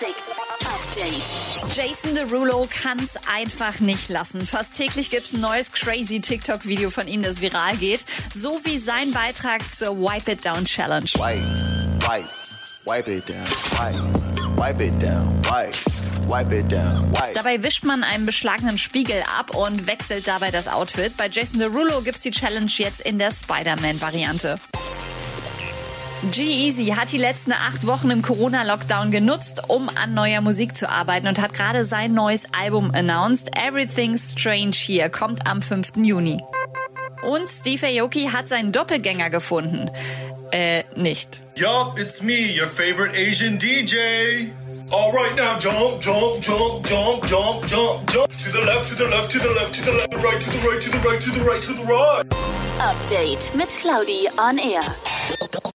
Music Update. Jason Derulo kann's einfach nicht lassen. Fast täglich gibt's ein neues crazy TikTok-Video von ihm, das viral geht. So wie sein Beitrag zur Wipe It Down Challenge. Wipe, wipe, wipe it down. Wipe, wipe it down. Wipe, down. Dabei wischt man einen beschlagenen Spiegel ab und wechselt dabei das Outfit. Bei Jason Derulo gibt's die Challenge jetzt in der Spider-Man-Variante. G-Eazy hat die letzten acht Wochen im Corona-Lockdown genutzt, um an neuer Musik zu arbeiten und hat gerade sein neues Album announced. Everything's Strange Here kommt am 5. Juni. Und Steve Aoki hat seinen Doppelgänger gefunden. Äh, nicht. Yup, it's me, your favorite Asian DJ. All right now, jump, jump, jump, jump, jump, jump, jump. To the left, to the left, to the left, to the left, right, to the right, to the right, to the right, to the right. Update mit Claudi on Air.